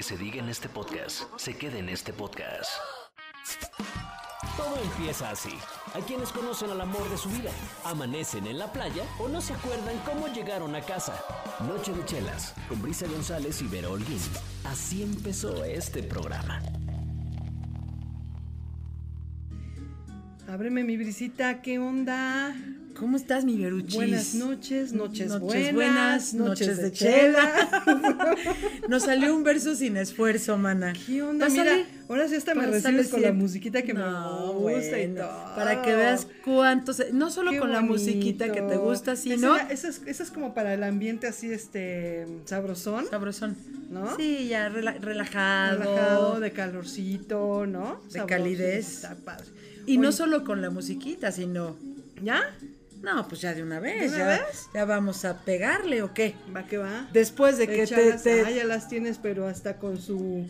que se diga en este podcast se quede en este podcast. Todo empieza así. Hay quienes conocen al amor de su vida, amanecen en la playa o no se acuerdan cómo llegaron a casa. Noche de chelas, con Brisa González y Vera Holguín. Así empezó este programa. Ábreme mi brisita, ¿qué onda? ¿Cómo estás, mi Beruchis? Buenas noches, noches, Noches buenas, buenas, noches de chela. Nos salió un verso sin esfuerzo, mana. ¿Qué onda? Pásale, Mira, ahora sí hasta me recibes con la musiquita que No, me gusta y todo. Para que veas cuántos, no solo Qué con la musiquita que te gusta, sino Esa es, esa es como para el ambiente así, este, sabrosón, sabrosón. ¿no? Sí, ya rela- relajado. relajado, de calorcito, ¿no? De calidez. Está padre. Y no solo con la musiquita, sino, ¿Ya? No, pues ya de una vez, una ya, vez? ya vamos a pegarle o qué. Va que va. Después de que te, te- Ah, ya las tienes, pero hasta con su,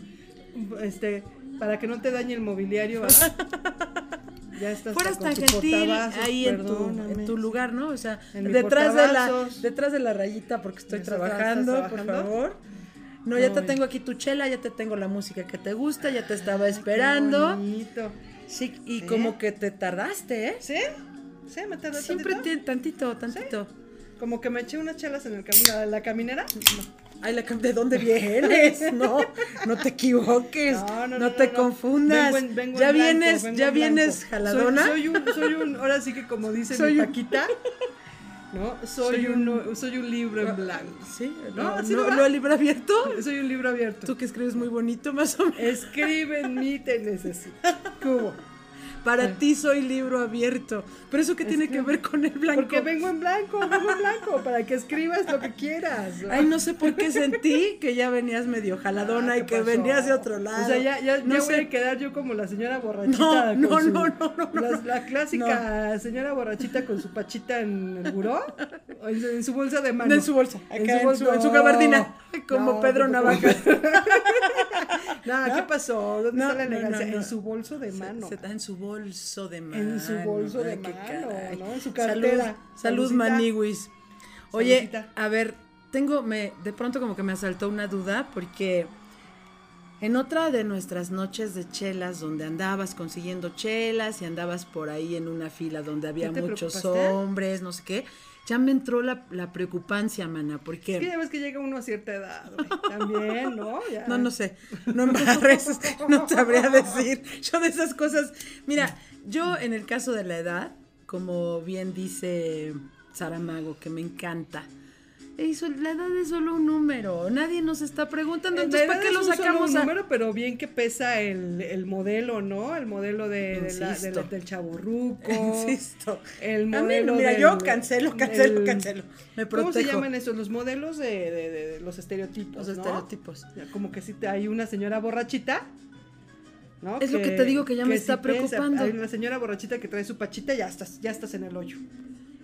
este, para que no te dañe el mobiliario, ya estás fueras con tan gentil ahí en tu, perdóname. en tu lugar, ¿no? O sea, detrás de la detrás de la rayita porque estoy ¿Estás- trabajando, por favor. No, ya te Ay. tengo aquí tu chela, ya te tengo la música que te gusta, ya te estaba Ay, qué esperando. bonito. Sí, y como que te tardaste, ¿eh? ¿Sí? ¿Sí? ¿Me tardé Siempre tantito? tantito, tantito. Como que me eché unas chelas en el camino, la, la caminera. Ay, la cam- ¿de dónde vienes? No, no te equivoques, no, te confundas. Vengo en- vengo ya en blanco, vienes, vengo ya en vienes jaladona. Soy, soy un, soy un, ahora sí que como dice Soy mi Paquita, ¿no? Soy, Soy un, un- soy un libro en blanco. Sí, ¿No? no, ¿Así no, no lo libro abierto. Soy un libro abierto. Tú que escribes muy bonito, más o menos. Escribe en mí, te necesito. Cubo. Para ti soy libro abierto. Pero eso qué tiene que ver con el blanco. Porque vengo en blanco, vengo en blanco, para que escribas lo que quieras. Ay, no sé por qué sentí que ya venías medio jaladona Ah, y ¿qué que pasó? venías de otro lado. O sea, ya, ya, no ya sé. voy a quedar yo como la señora borrachita. No, con no, no, no, no, no, La, la clásica señora borrachita con su pachita en el buró, en, su- en su bolsa de mano. En su bolsa, acá en, su, en su gabardina, como Pedro. Navaja. No, ¿qué pasó? ¿Dónde está la elegancia? En su bolso de mano. Se, está en su bolso de mano. En su bolso de mano, caray. ¿no? En su Salud, cartera. salud Saludcita. maniwis. Oye, a ver, tengo, me, de pronto como que me asaltó una duda porque en otra de nuestras noches de chelas donde andabas consiguiendo chelas y andabas por ahí en una fila donde había ¿Ya te muchos hombres, no sé qué, ya me entró la, la preocupancia, mana, porque... Es que ya ves que llega uno a cierta edad, güey. También, ¿no? Ya. No, no sé, no embarres, no sabría decir. Yo de esas cosas, mira, yo en el caso de la edad, como bien dice Saramago, que me encanta, eso, la edad es solo un número, nadie nos está preguntando, En entonces ¿para qué lo un solo sacamos a... número, pero bien que pesa el, el modelo, ¿no? El modelo de, de la- de la- del chaborruco. Insisto. El mí, modelo mira, del- yo cancelo, cancelo, el- cancelo. Me ¿Cómo se llaman esos? Los modelos de, de- los estereotipos. Los ¿no? estereotipos. Como que si te, hay una señora borrachita. ¿no? Es lo que te digo que ya me está preocupando. Hay una señora borrachita que trae su pachita, ya estás, ya estás en el hoyo.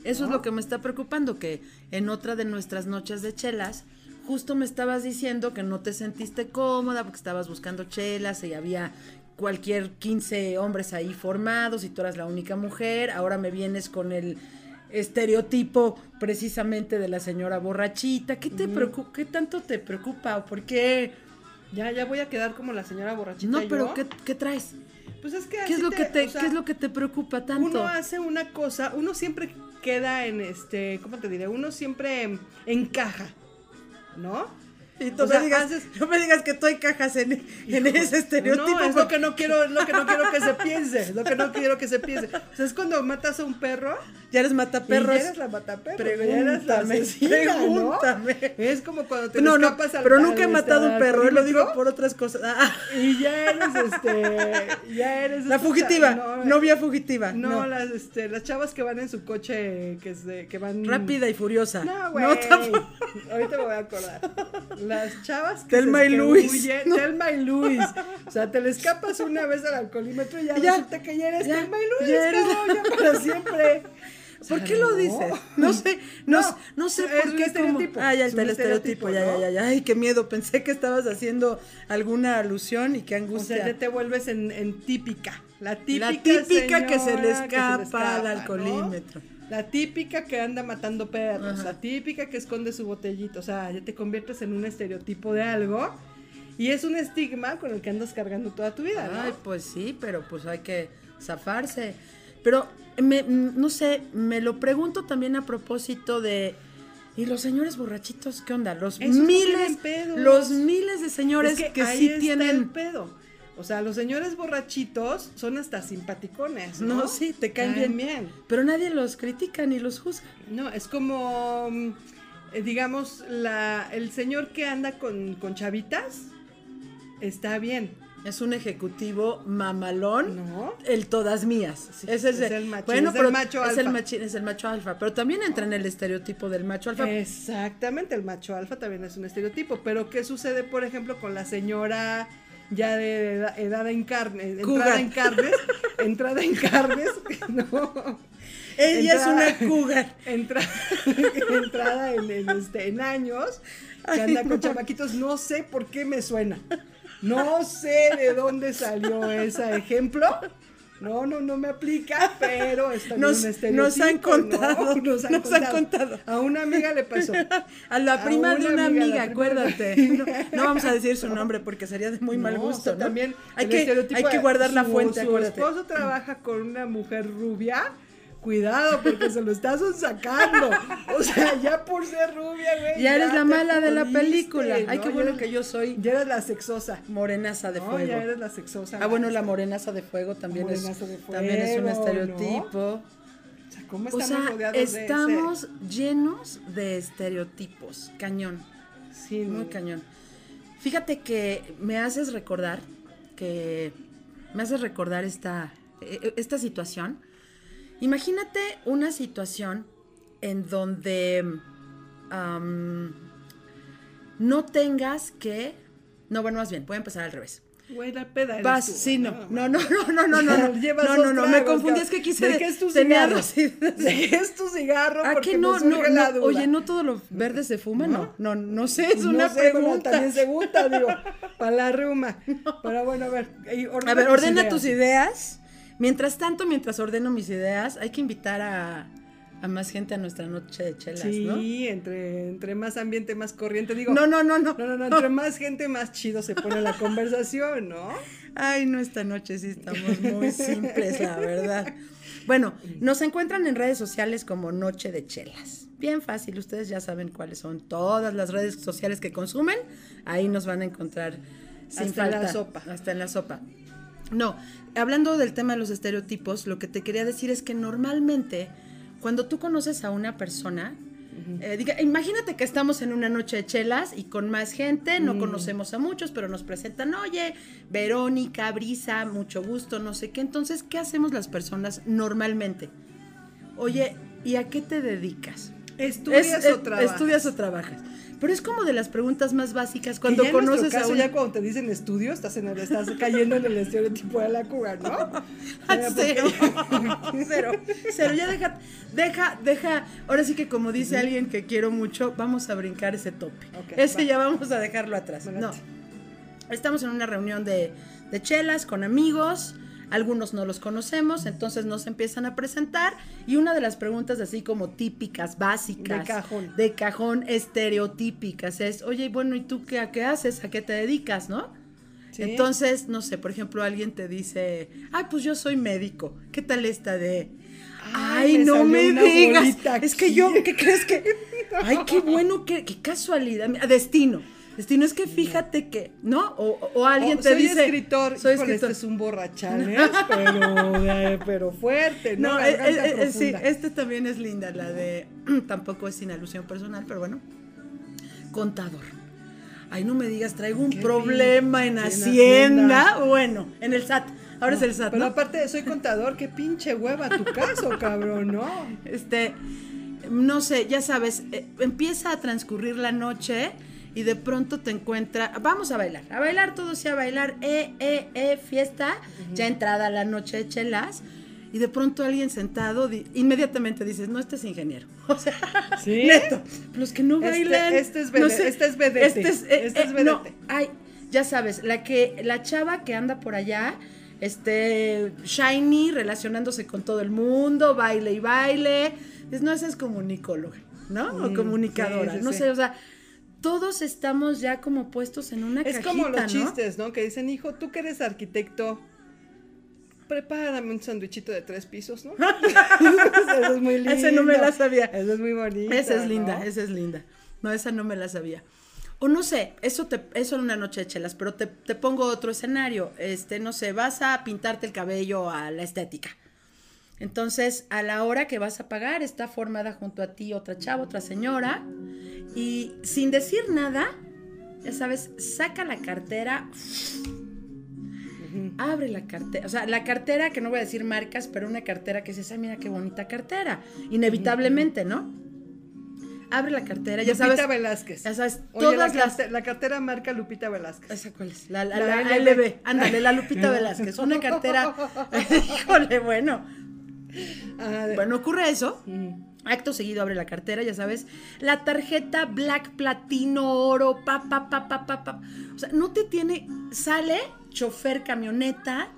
Eso es lo que me está preocupando, que en otra de nuestras noches de chelas, justo me estabas diciendo que no te sentiste cómoda porque estabas buscando chelas y había cualquier 15 hombres ahí formados y tú eras la única mujer, ahora me vienes con el estereotipo precisamente de la señora borrachita, ¿qué te preocupa? ¿Qué tanto te preocupa? ¿O por qué? Ya, ya voy a quedar como la señora borrachita. No, yo. pero ¿qué, qué traes? Pues es que ¿Qué es lo que te, o sea, qué es lo que te preocupa tanto? Uno hace una cosa, uno siempre queda en este, ¿cómo te diré? Uno siempre encaja, ¿no? Y tú O sea, me digas, haces- no me digas que tú encajas en, en ese estereotipo. No, es lo que no quiero, es lo que no quiero que se piense, es lo que no quiero que se piense. O sea, es cuando matas a un perro Ya eres y mataperros. ya eres la mataperro, ya eres la Pregúntame, asesina, ¿no? pregúntame. Es como cuando te No, no, al pero nunca he matado un al perro, lo digo por otras cosas. Ah, Y ya eres, este, ya eres... la fugitiva, novia fugitiva. No, las, este, las chavas que van en su coche, que, se, que van... rápida y furiosa. No, güey. Ahorita me voy a acordar. Las chavas que Thelma se- y Luis. No. Thelma y Luis. O sea, te le escapas una vez al alcoholímetro y ya, Ya. resulta que ya eres Ya. Thelma y Luis, Ya eres- cabrón, ya para siempre. ¿Por qué lo dices? No sé, no, No, no sé por qué. estereotipo, cómo- Ah, ya el estereotipo, estereotipo, ya, ya, ¿no? ya, ya. Ay, qué miedo. Pensé que estabas haciendo alguna alusión y qué O angustia. sea, te vuelves en, en típica. La típica, La típica que se le escapa al alcoholímetro. La típica que anda matando perros, Ajá. la típica que esconde su botellito, o sea, ya te conviertes en un estereotipo de algo Y es un estigma con el que andas cargando toda tu vida, ¿no? Ay, pues sí, pero pues hay que zafarse. Pero me, no sé, me lo pregunto también a propósito de ¿Y los señores borrachitos qué onda? Los Esos no miles tienen los miles de señores Es que, ahí sí está el tienen pedo. O sea, los señores borrachitos son hasta simpaticones, ¿no? No, sí, te caen bien. bien. pero nadie los critica ni los juzga. No, es como, mm, eh, digamos, la, el señor que anda con, con chavitas, está bien, Es un ejecutivo mamalón. ¿no? El todas mías. Sí, Ese es el macho- bueno, es el pero macho es el alfa. machi- es el macho alfa, pero también entra en el estereotipo del macho alfa. Exactamente, el macho alfa también es un estereotipo, pero ¿qué sucede, por ejemplo, con la señora ya de edad, edad en carne, entrada en carnes, entrada en carnes, no, Ella es una cougar. entra- entrada en, en, este, en años, que anda con chamaquitos, no sé por qué me suena, no sé de dónde salió ese ejemplo. No, no, no me aplica, pero es también Nos- un estereotipo, nos han ¿no? contado, Nos han, nos han contado. A una amiga le pasó. A la A prima de una amiga, acuérdate. No, no vamos a decir su nombre porque sería de muy mal No, gusto. o sea, ¿no? También hay que, hay que guardar la fuente, Su acuérdate. esposo trabaja con una mujer rubia. Cuidado, porque se lo estás sacando. O sea, ya por ser rubia, güey. Ya eres la mala de la película. Ay, ¿no? qué Ya bueno eres- que yo soy Ya eres la sexosa. morenaza de No, fuego. ya eres la sexosa. Ah, bueno, la morenaza de fuego también es de también es un fuego, estereotipo. O sea, ¿cómo O estamos sea, rodeados de ese? estamos llenos de estereotipos. Cañón. Sí, Muy cañón. Fíjate que me haces recordar que me haces recordar esta, eh, esta situación. Imagínate una situación en donde no tengas que. No, bueno, más bien, voy a empezar al revés. Güey, la peda eres Vas, tú, sí, no, no, no, no, no, no, no, no, Llevas no, no, no, me tragos, confundí, cabrón. es que quise ¿De es tu cigarro? dos ideas. ¿De qué es tu cigarro? ¿A Porque me no, no, la no? duda. Oye, no todo lo verde se fuma, no, no, no, sé, es No una sé, pregunta. también se gusta, digo, para la reuma. Pero bueno, a ver, A ver, ordena tus ideas. Mientras tanto, mientras ordeno mis ideas, hay que invitar a, a más gente a nuestra noche de chelas, Sí, ¿no? entre, entre más ambiente, más corriente. Digo, No, no, no, no. no, no, no, entre más gente, más chido se pone la conversación, ¿no? Ay, no, esta noche sí estamos muy simples, la verdad. Bueno, nos encuentran en redes sociales como Noche de Chelas. Bien fácil, ustedes ya saben cuáles son todas las redes sociales que consumen. Ahí nos van a encontrar sin Hasta en la sopa. Hasta en la sopa. No, hablando del tema de los estereotipos, lo que te quería decir es que normalmente cuando tú conoces a una persona, eh, diga, imagínate que estamos en una noche de chelas y con más gente, no conocemos a muchos, pero nos presentan, oye, Verónica, Brisa, mucho gusto, no sé qué. Entonces, ¿qué hacemos las personas normalmente? Oye, ¿y a qué te dedicas? Estudias Es- o trabajas. Estudias o trabajas. Pero es como de las preguntas más básicas cuando ya conoces a caso, un... ya cuando te dicen estudio, estás, en el, estás cayendo en el estereotipo de la cuga, ¿no? Ah, Cero. cero, cero. Ya deja, deja, deja. Ahora sí que como dice alguien que quiero mucho, vamos a brincar ese tope. Ok, ese va. ya vamos a dejarlo atrás. No. Estamos en una reunión de, de chelas con amigos. Algunos no los conocemos, entonces nos empiezan a presentar. Y una de las preguntas así como típicas, básicas. De cajón. De cajón, estereotípicas, es, oye, bueno, ¿y tú qué, a qué haces? ¿A qué te dedicas, no? Sí. Entonces, no sé, por ejemplo, alguien te dice, ay, pues yo soy médico. ¿Qué tal esta de... Ay, Ay, me no me digas. Es que yo, ¿qué crees que? Ay, qué bueno, qué, qué casualidad. Destino. Destino es que fíjate que, ¿no? O, o alguien O te soy dice. escritor, Soy escritor. este es un borrachanes, pero, eh, pero fuerte, ¿no? No, eh, Garganta eh, eh, sí, este también es linda, la de. tampoco es sin alusión personal, pero bueno. Contador. Ay, no me digas, traigo un problema en Hacienda. Hacienda. Bueno, en el SAT. Ahora es el SAT, Pero ¿no? aparte de soy contador, qué pinche hueva tu caso, cabrón, ¿no? Este, no sé, ya sabes, eh, empieza a transcurrir la noche y de pronto te encuentra, vamos a bailar, a bailar todo sea a bailar, eh, eh, eh, fiesta, ya entrada la noche de chelas. Y de pronto alguien sentado, di- inmediatamente dices, no, este es ingeniero. O sea, ¿Sí? neto. Los que no Este- bailan. este es no este es vedete, Este es, eh, este es eh, no, vedete. ay, ya sabes, la que, la chava que anda por allá, este, shiny, relacionándose con todo el mundo, baile y baile. Es, no, esa es comunicóloga, ¿no? o Mm, comunicadora. sí, sí, no sé, o sea, todos estamos ya como puestos en una Es cajita, como los ¿no? chistes, ¿no? Que dicen, hijo, tú que eres arquitecto, prepárame un sandwichito de tres pisos, ¿no? Eso es muy lindo. Ese no me la sabía. Eso es muy bonito. Esa es linda, esa es linda. No, esa no me la sabía. O no sé, eso te, eso en una noche de chelas, pero te, te pongo otro escenario. Este, no sé, vas a pintarte el cabello a la estética. Entonces, a la hora que vas a pagar, está formada junto a ti otra chava, otra señora, y sin decir nada, ya sabes, saca la cartera, abre la cartera, o sea, la cartera que no voy a decir marcas, pero una cartera que dices, ah, mira qué bonita cartera, inevitablemente, ¿no? Abre la cartera, ya Lupita sabes, Velázquez. ya sabes, Oye, todas la, las... carte- la cartera marca Lupita Velázquez. ¿Esa cuál es? La, la, La la LB. LB. Ándale, la Lupita Velázquez. Una cartera. Híjole, bueno. Ah, Bueno, ocurre eso. Acto seguido abre la cartera, ya sabes. La tarjeta Black Platino Oro, pa, pa, pa, pa, pa, pa. O sea, no te tiene. Sale chofer camioneta.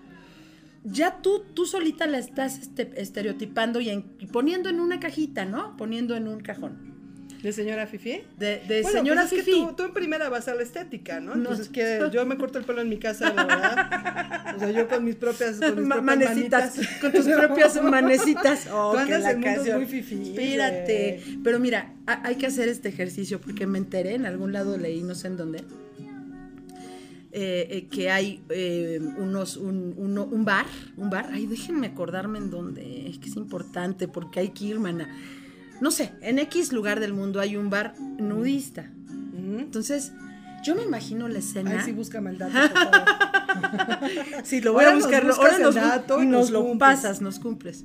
Ya tú, tú solita la estás este, estereotipando y, en- y poniendo en una cajita, ¿no? Poniendo en un cajón. ¿De señora Fifi? De, de Bueno, señora pues es que Fifi. tú, tú en primera vas a la estética, ¿no? No. Entonces, que yo me corto el pelo en mi casa, la verdad. O sea, yo con mis propias, con mis Ma- propias manecitas, manitas. con tus propias manecitas. Oh, Tú andas en mundos muy fifís, Espérate. Pero mira, ha- hay que hacer este ejercicio porque me enteré, en algún lado leí, no sé en dónde, eh, eh, que hay eh, unos, un, uno- un bar, un bar, ay, déjenme acordarme en dónde, es que es importante porque hay que ir, mana. No sé, en X lugar del mundo hay un bar nudista. Entonces, yo me imagino la escena. Ay, sí, búscame el dato, por favor. Sí, lo voy Ahora a buscar. Ahora nos, dato y nos nos lo pasas, nos cumples.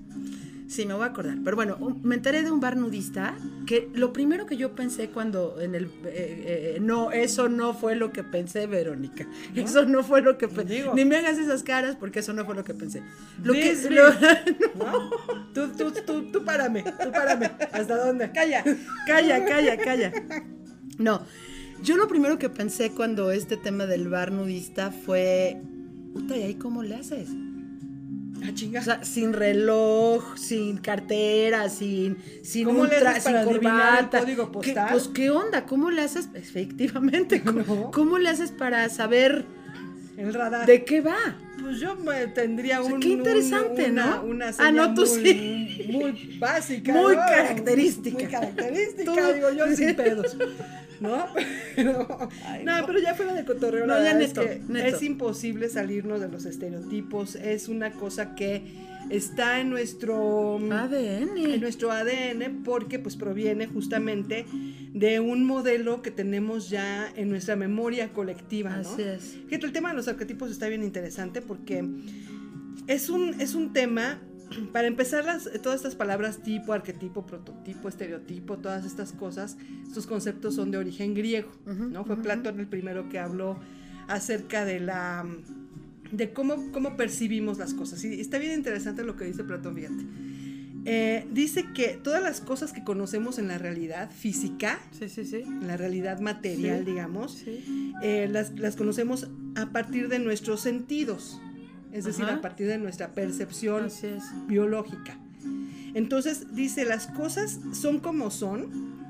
Sí, me voy a acordar. Pero bueno, me enteré de un bar nudista que lo primero que yo pensé cuando en el... eh, eh, no, eso no fue lo que pensé, Verónica. Eso no fue lo que pensé. Digo. Ni me hagas esas caras porque eso no fue lo que pensé. Lo que... Lo- ¿No? Tú, tú, tú, tú párame, tú párame. ¿Hasta dónde? Calla, calla, calla, calla. No, yo lo primero que pensé cuando este tema del bar nudista fue... Puta, ¿y ahí cómo le haces? Ah, chinga. O sea, sin reloj, sin cartera, sin, sin ¿Cómo un le haces sin para adivinar el corbata. código ¿Qué- postal? pues, ¿qué onda? ¿Cómo le haces? Efectivamente, ¿cómo, No. cómo le haces para saber el radar. de qué va? Pues yo me tendría O sea, un, qué interesante, un- una, ¿no? Una Ah, no, tú muy, sí. muy básica. Muy ¿no? característica. Muy característica, digo yo, sin pedos. ¿No? Pero, Ay, no, no. pero ya fuera de cotorreo, No, ya neto, es que neto. es imposible salirnos de los estereotipos. Es una cosa que está en nuestro en ADN. nuestro ADN porque pues proviene justamente de un modelo que tenemos ya en nuestra memoria colectiva, ¿no? Así es. Fíjate, el tema de los arquetipos está bien interesante porque es un, es un tema, para empezar, las, todas estas palabras tipo, arquetipo, prototipo, estereotipo, todas estas cosas, estos conceptos son de origen griego, ¿no? Fue Platón el primero que habló acerca de la de cómo, cómo percibimos las cosas. Y está bien interesante lo que dice Platón, fíjate. Eh, dice que todas las cosas que conocemos en la realidad física, Sí, sí, sí. en la realidad material, digamos, Sí. eh, las, las conocemos a partir de nuestros sentidos, es decir, a partir de nuestra percepción Así es. biológica. Entonces dice, las cosas son como son,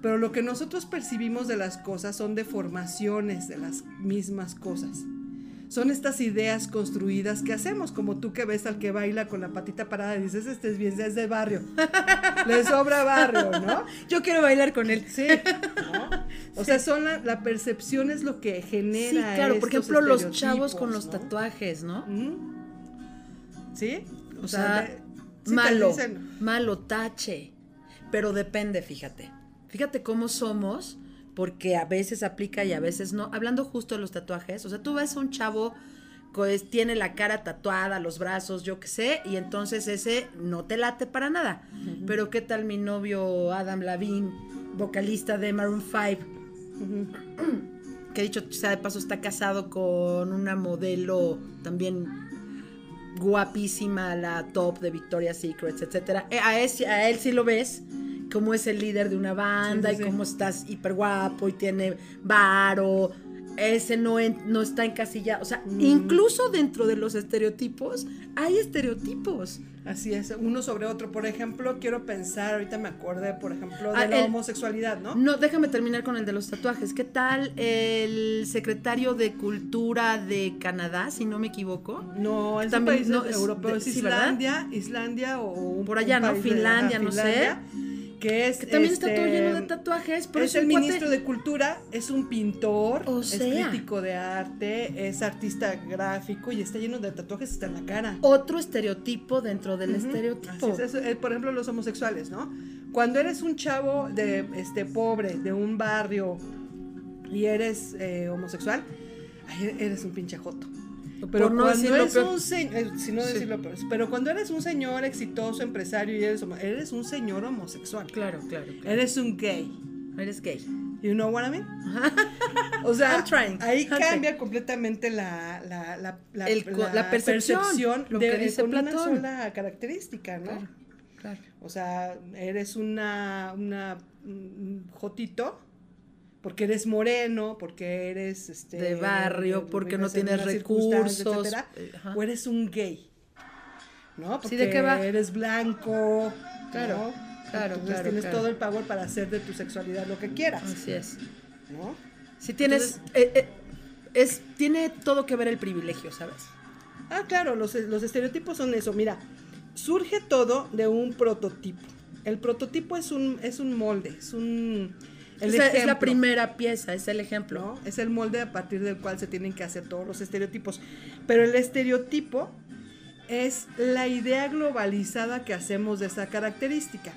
pero lo que nosotros percibimos de las cosas son deformaciones de las mismas cosas. Son estas ideas construidas que hacemos, como tú que ves al que baila con la patita parada y dices, este es bien, es de barrio. Le sobra barrio, ¿no? Yo quiero bailar con él. Sí, ¿no? O sea, son la, la percepción es lo que genera. Sí, claro. Por ejemplo, los chavos con los tatuajes, ¿no? ¿Sí? O sea, malo, malo, tache. Pero depende, fíjate. Fíjate cómo somos, porque a veces aplica y a veces no. Hablando justo de los tatuajes, o sea, tú ves a un chavo que tiene la cara tatuada, los brazos, yo qué sé, y entonces ese no te late para nada. Pero ¿qué tal mi novio Adam Lavin, vocalista de Maroon 5? que dicho sea de paso está casado con una modelo también guapísima, la top de Victoria's Secrets, etcétera. Eh, A él, a él sí lo ves como es el líder de una banda Sí, sí, y cómo estás hiper guapo y tiene varo. ese no, en- no está encasillado. O sea, Mm. incluso dentro de los estereotipos hay estereotipos. Así es, uno sobre otro. Por ejemplo, quiero pensar, ahorita me acordé, por ejemplo, de Ah, la el- homosexualidad, ¿no? No, déjame terminar con el de los tatuajes. ¿Qué tal el secretario de Cultura de Canadá, si no me equivoco? No, es También, país no, es europeo, de- es. Islandia, Islandia o un, Por allá, un ¿no? país de- Finlandia, no sé. Que es Que también está todo este, lleno de tatuajes, pero es es el cuate- ministro de Cultura, es un pintor, O es crítico de arte, es artista gráfico y está lleno de tatuajes hasta en la cara. Otro estereotipo dentro del estereotipo. es, eh, por ejemplo, los homosexuales, ¿no? Cuando eres un chavo de este pobre, de un barrio y eres eh, homosexual, eres un pinche joto. Pero no cuando eres peor. un señor, si no Sí. pero cuando eres un señor exitoso, empresario y eres, eres un señor homosexual. Claro, claro, claro. Eres un gay. Eres gay. You know what I mean? O sea, trying, ahí I'm cambia completamente la, la, la, la, El la percepción, lo de, que dice con una Platón. sola característica, ¿no? Claro, claro. O sea, eres una, una un jotito porque eres moreno, porque eres este De barrio, porque no tienes recursos, etcétera, eh, o eres un gay. ¿No? Sí, Porque ¿de qué va? eres blanco, Claro, ¿no? claro, Entonces claro, tienes claro. todo el power para hacer de tu sexualidad lo que quieras, Así es. ¿no? Si tienes. eh, eh, es, tiene todo que ver el privilegio, ¿sabes? Ah, claro, los, los estereotipos son eso. Mira, surge todo de un prototipo. El prototipo es un, es un molde, es un... el O sea, es la primera pieza, es el ejemplo. ¿no? Es el molde a partir del cual se tienen que hacer todos los estereotipos. Pero el estereotipo es la idea globalizada que hacemos de esa característica.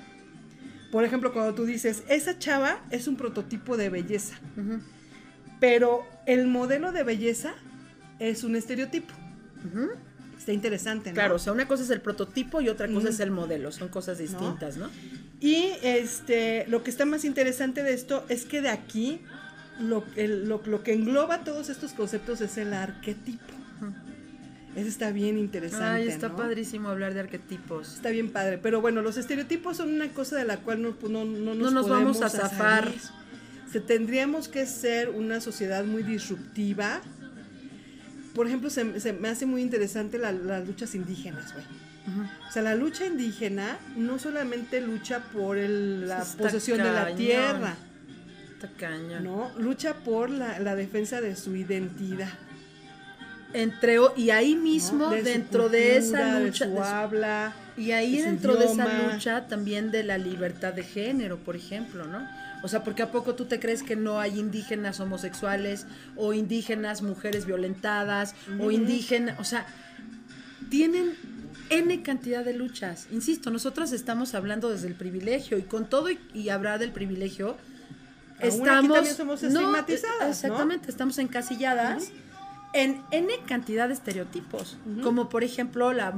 Por ejemplo, cuando tú dices, esa chava es un prototipo de belleza, pero el modelo de belleza es un estereotipo. Está interesante, ¿no? Claro, o sea, una cosa es el prototipo y otra cosa es el modelo, son cosas distintas, ¿no? Y este, lo que está más interesante de esto es que de aquí lo, el- lo, lo que engloba todos estos conceptos es el arquetipo. Eso está bien interesante. Ay, está ¿no? padrísimo hablar de arquetipos. Está bien padre. Pero bueno, los estereotipos son una cosa de la cual no, no, no nos, nos vamos a zafar. Se tendríamos que ser una sociedad muy disruptiva. Por ejemplo, se, se me hace muy interesante la- las luchas indígenas, güey. O sea, la lucha indígena no solamente lucha por el- la Está posesión de la tierra, Está cañón. ¿no? Lucha por la, la defensa de su identidad. Entre, y ahí ¿no? mismo, De dentro de esa lucha, de su habla. y ahí de dentro de esa lucha también de la libertad de género, por ejemplo, ¿no? O sea, porque a poco tú te crees que no hay indígenas homosexuales o indígenas mujeres violentadas o indígenas, o sea, tienen N cantidad de luchas. Insisto, nosotros estamos hablando desde el privilegio y con todo y, y hablar del privilegio, Aún aquí estamos... también somos no, estigmatizadas, ¿no? Exactamente, estamos encasilladas en N cantidad de estereotipos, como por ejemplo la,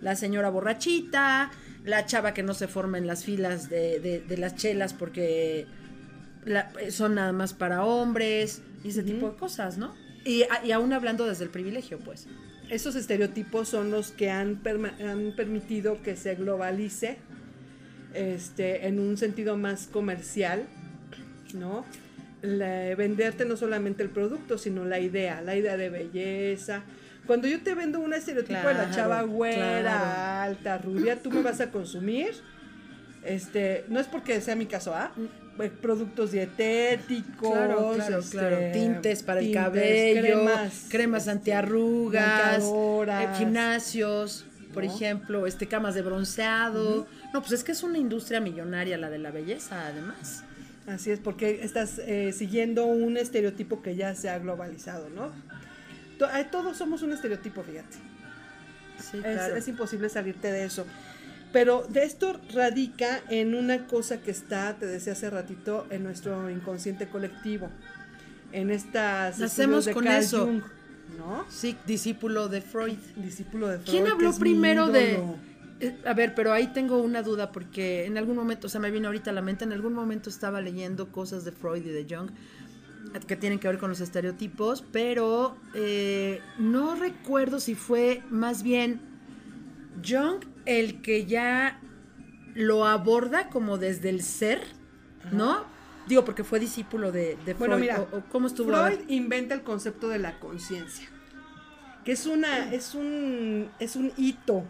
la señora borrachita, la chava que no se forma en las filas de, de- de las chelas porque la- son nada más para hombres y ese tipo de cosas, ¿no? Y, y aún hablando desde el privilegio, pues. Esos estereotipos son los que han, han permitido que se globalice este, en un sentido más comercial, ¿no? La- venderte no solamente el producto, sino la idea, la idea de belleza. Cuando yo te vendo un estereotipo de la chava güera, claro. alta, rubia, tú me vas a consumir. Este, no es porque sea mi caso, ¿ah? Eh, Productos dietéticos, Claro, claro, este, claro. Tintes para el cabello, cremas, cremas, este, antiarrugas, eh, gimnasios, por ¿no? ejemplo, este camas de bronceado. No, pues es que es una industria millonaria la de la belleza, además. Así es, porque estás eh, siguiendo un estereotipo que ya se ha globalizado, ¿no? Eh, Todos somos un estereotipo, fíjate. Sí, Es, claro. es imposible salirte de eso. Pero de esto radica en una cosa que está, te decía hace ratito, en nuestro inconsciente colectivo. En estas Nacemos de con Carl eso. Jung, ¿no? Sí, discípulo de Freud. Discípulo de Freud. ¿Quién habló primero de.? Eh, A ver, pero ahí tengo una duda porque en algún momento, o sea, me vino ahorita a la mente, en algún momento estaba leyendo cosas de Freud y de Jung eh, que tienen que ver con los estereotipos, pero eh, no recuerdo si fue más bien Jung el que ya lo aborda como desde el ser, ¿no? Digo, porque fue discípulo de, de Freud. Bueno, mira, o- o ¿Cómo estuvo? Freud inventa el concepto de la conciencia, que es una, es un, es un hito,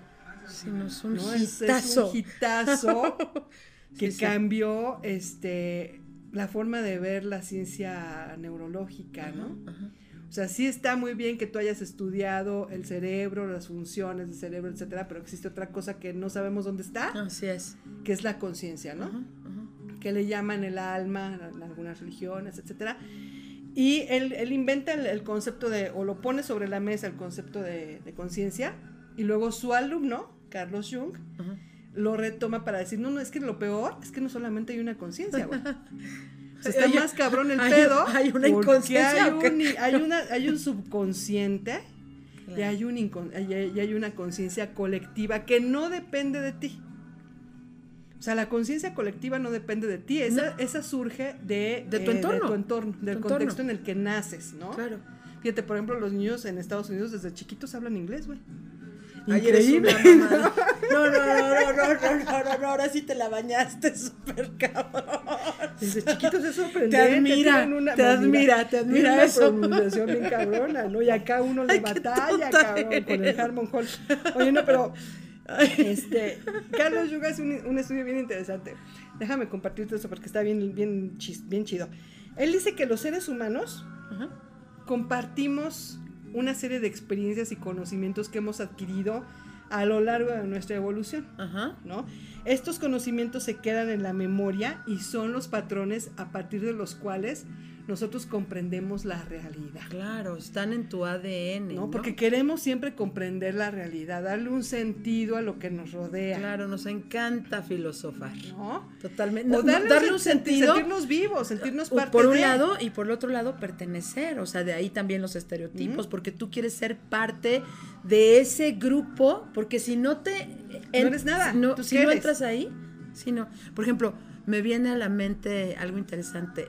Sí, no, es un ¿no? Es- es hitazo. un hitazo que Sí, sí. cambió, este, la forma de ver la ciencia neurológica, ¿no? Ajá. O sea, sí está muy bien que tú hayas estudiado el cerebro, las funciones del cerebro, etcétera, pero existe otra cosa que no sabemos dónde está, Así es. que es la conciencia, ¿no? Que le llaman el alma en algunas religiones, etcétera. Y él, él inventa el, el concepto de, o lo pone sobre la mesa el concepto de, de conciencia, y luego su alumno, Carlos Jung, lo retoma para decir, no, no, es que lo peor es que no solamente hay una conciencia, güey. Está Hay- más cabrón el hay- pedo. hay una inconsciencia, Hay un, hay, una, hay un subconsciente y hay, un y hay- una conciencia colectiva que no depende de ti. O sea, la conciencia colectiva no depende de ti, esa, esa surge de, De tu eh, entorno. tu entorno, del Tu contexto entorno. en el que naces, ¿no? Claro. Fíjate, por ejemplo, los niños en Estados Unidos desde chiquitos hablan inglés, güey. Ay, eres Increíble. una. No, no, no, no, no, no, no, no, no, ahora sí te la bañaste súper cabrón. Desde chiquitos es sorprendente. Te admira, una- te mira, admira, te admira una eso. pronunciación bien cabrona, ¿no? Y acá uno le Ay, batalla, cabrón, con el. Harmon Hall. Oye, no, pero este, Carlos Yuga hace un, un estudio bien interesante. Déjame compartirte eso porque está bien, bien, chis- bien chido. Él dice que los seres humanos Ajá. compartimos una serie de experiencias y conocimientos que hemos adquirido a lo largo de nuestra evolución. Ajá. ¿no? Estos conocimientos se quedan en la memoria y son los patrones a partir de los cuales nosotros comprendemos la realidad. Claro, están en tu ADN. ¿no? ¿no? Porque queremos siempre comprender la realidad, darle un sentido a lo que nos rodea. Claro, nos encanta filosofar. ¿no? Totalmente. O No, no, darle, darle un un senti- sentido. sentirnos vivos, sentirnos parte por un de. lado y por el otro lado pertenecer, o sea, de ahí también los estereotipos, porque tú quieres ser parte de ese grupo, porque si no te eres nada, no, ¿tú si no eres? entras ahí, si no, por ejemplo, me viene a la mente algo interesante.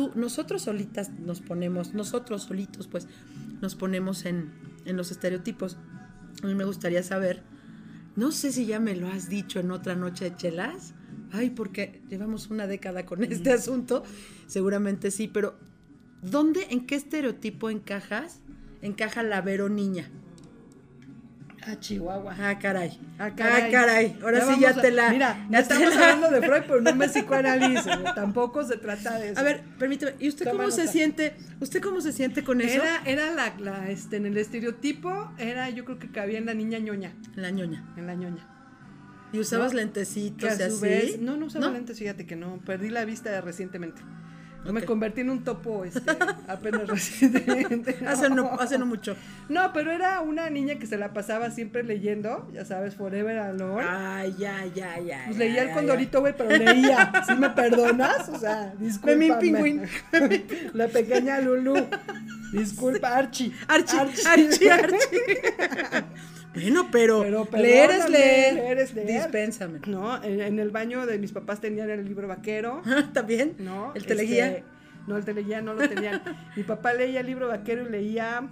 Tú, nosotros solitas nos ponemos, nosotros solitos, pues, nos ponemos en, en los estereotipos. A mí me gustaría saber, no sé si ya me lo has dicho en otra noche de chelas. Ay, porque llevamos una década con este asunto. Seguramente sí, pero ¿dónde, en qué estereotipo encajas? Encaja la Vero niña. Ah, Chihuahua. Ah, caray. Ah, Ahora Ya sí ya vamos a- te la. Mira, ya ya estamos la- hablando de Freud, pero no me psicoanalizo. Tampoco se trata de eso. A ver, permíteme. ¿Y usted Toma cómo se siente? ¿Usted cómo se siente con eso? Era, era la, la, este, en el estereotipo, era, yo creo que cabía en la niña ñoña, La ñoña. en la ñoña. ¿Y usabas ¿No? Lentecitos a y así? vez, no, no usaba ¿No? lentes, fíjate que no, perdí la vista recientemente. Me convertí en un topo, este, apenas recientemente. No. Hace no, hace no mucho. No, pero era una niña que se la pasaba siempre leyendo, ya sabes, Forever Alone. Ay, ya, ya, ya. Pues ya, leía el ya, condorito, güey, pero leía. ¿Sí me perdonas? O sea, discúlpame. Memín Pingüín. La pequeña Lulu. Disculpa, Archie. ya. Archie, Archie, Archie. Bueno, pero, Pero leer es perdóname, leer. leer es leer. Dispénsame. No, en, en el baño de mis papás tenían el libro vaquero. ¿También? ¿no? ¿El teleguía? Este, no, el teleguía no lo tenían. Mi papá leía el libro vaquero y leía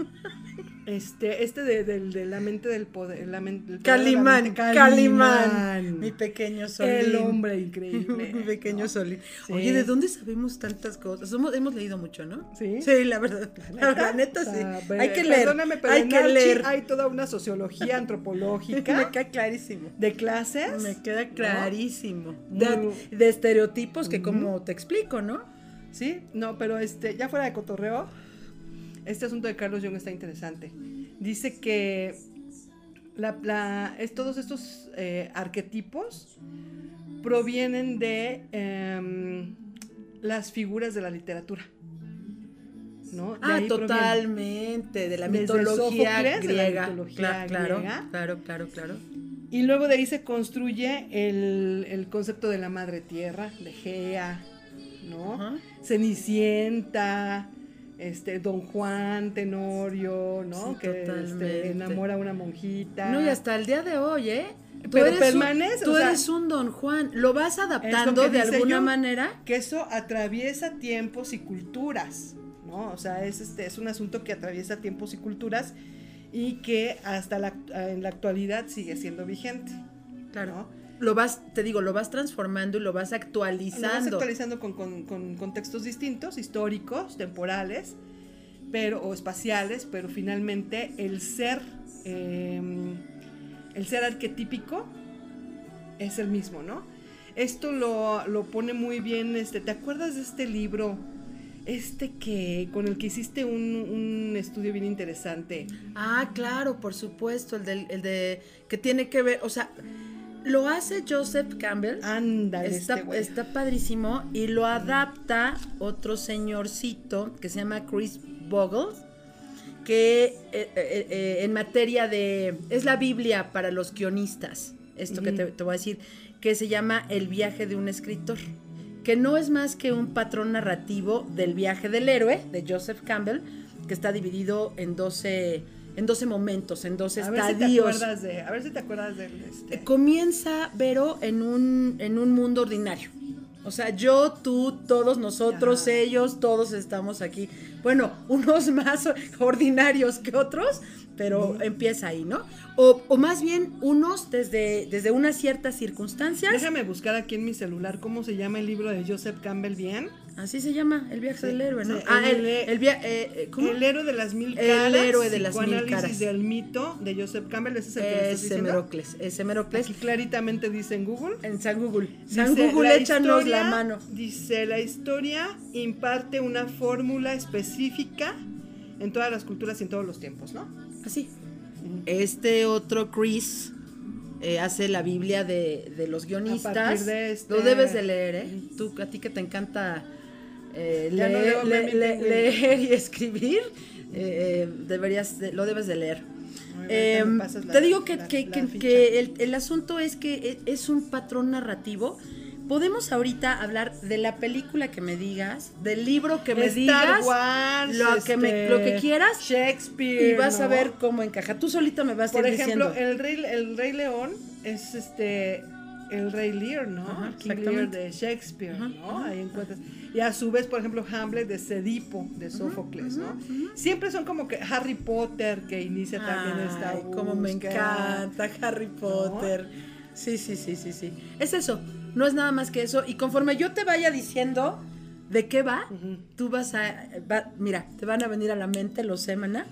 este, este de, del- de la mente del poder. La men- el poder de la Calimán, mente, Calimán. Mi pequeño Solín. El hombre increíble. Mi pequeño ¿no? Solín. Sí. Oye, ¿de dónde sabemos tantas cosas? Somos- hemos leído mucho, ¿no? Sí. Sí, la verdad. La neta, sí. ve- Hay que leer. Perdóname, pero hay en que Archie leer. hay toda una sociología Me antropológica queda clarísimo. de clases. Me queda clarísimo. De, de estereotipos que como te explico, ¿no? Sí, no, pero este, ya fuera de cotorreo, este asunto de Carlos Jung está interesante. Dice que la, la- es, todos estos eh, arquetipos provienen de em, las figuras de la literatura. ¿no? De Ah, totalmente. De la mitología Sófocles, de la griega. mitología Cla- claro, griega. claro, claro, claro. Y luego de ahí se construye el, el concepto de la madre tierra, de Gea, ¿no? Cenicienta, este, Don Juan, Tenorio, ¿no? Sí, que este, enamora a una monjita. No, y hasta el día de hoy, ¿eh? Tú Pero eres permanece, un, tú o sea, eres un Don Juan. Lo vas adaptando lo de alguna manera. Que eso atraviesa tiempos y culturas, ¿no? O sea, es, este, es un asunto que atraviesa tiempos y culturas y que hasta la, en la actualidad sigue siendo vigente. Claro. ¿no? Lo vas, te digo, lo vas transformando y lo vas Lo vas actualizando. actualizando con, con- con contextos distintos, históricos, temporales, pero, o espaciales, pero finalmente el ser, eh, el ser arquetípico es el mismo, ¿no? Esto lo, lo pone muy bien, este, ¿te acuerdas de este libro? Este que, con el que hiciste un, un estudio bien interesante. Ah, claro, por supuesto, el, del, el de que tiene que ver, o sea, lo hace Joseph Campbell. Ándale, Está, este güey. está padrísimo y lo adapta otro señorcito que se llama Chris Bogle, que eh, eh, eh, en materia de... es la Biblia para los guionistas, esto que te, te voy a decir, que se llama El viaje de un escritor, que no es más que un patrón narrativo del viaje del héroe de Joseph Campbell, que está dividido en 12, en 12 momentos, en 12 A ver si te de, a ver si te acuerdas del, este, Comienza, Vero, en un, en un mundo ordinario. O sea, yo, tú, todos nosotros, Ajá. ellos, todos estamos aquí. Bueno, unos más ordinarios que otros, pero empieza ahí, ¿no? O, o más bien, unos desde, desde unas ciertas circunstancias. Déjame buscar aquí en mi celular cómo se llama el libro de Joseph Campbell bien. Así se llama, el viaje Sí, del héroe, ¿no? sí, ah, el- el, el via- eh, eh, ¿cómo? El héroe de las mil El caras. héroe de las mil caras. del mito de Joseph Campbell. Ese es el que me estás diciendo. Merocles, ese Merocles. Aquí claritamente dice en Google. En San Google. San Dice, Google, "La échanos historia- la mano. Dice, la historia imparte una fórmula específica en todas las culturas y en todos los tiempos, ¿no? Así. Este otro Chris eh, hace la Biblia de, de los guionistas. A de este- Lo debes de leer, ¿eh? Tú, a ti que te encanta eh, Ya no leer, le- le- leer y escribir, eh, deberías, de- lo debes de leer. Eh, la- te digo que, la- que- la que- el, el asunto es que e- es un patrón narrativo. Podemos ahorita hablar de la película que me digas, del libro que me Star digas, Wars, lo que me- este, lo que quieras, Shakespeare. y vas a ver cómo encaja. Tú solita me vas a Por ir ejemplo, diciendo. el rey, el rey León es este el rey Lear, ¿no? Ajá, King Lear de Shakespeare, Ajá, ¿no? Ahí encuentras. Y a su vez, por ejemplo, Hamlet de Sedipo, de Sófocles, ¿no? Siempre son como que Harry Potter que inicia también esta Ay, cómo me búsqueda. encanta Harry Potter. Sí, sí, sí, sí, sí. Es eso. No es nada más que eso. Y conforme yo te vaya diciendo de qué va, tú vas a. va- mira, te van a venir a la mente los semana.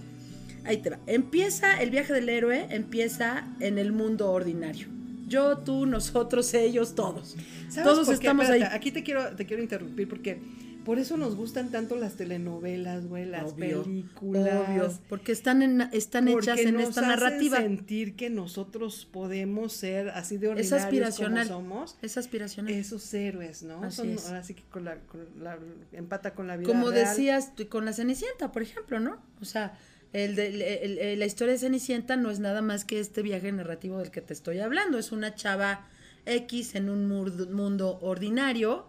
Ahí te va. Empieza el viaje del héroe, empieza en el mundo ordinario. Yo, tú, nosotros, ellos, todos. ¿Sabes Todos estamos Espérate, ahí. Aquí te quiero, te quiero interrumpir porque por eso nos gustan tanto las telenovelas, güey, las Obvio, películas. Obvio, porque están, en, están porque hechas en nos esta narrativa. sentir que nosotros podemos ser así de Es ordinarios aspiracional. como somos. Es aspiracional. Esos héroes, ¿no? Así Son, es. ahora sí que con la, con la- empata con la vida Como real. decías con la Cenicienta, por ejemplo, ¿no? O sea, el de, el- el- el- la historia de Cenicienta no es nada más que este viaje narrativo del que te estoy hablando. Es una chava X en un mur- mundo ordinario.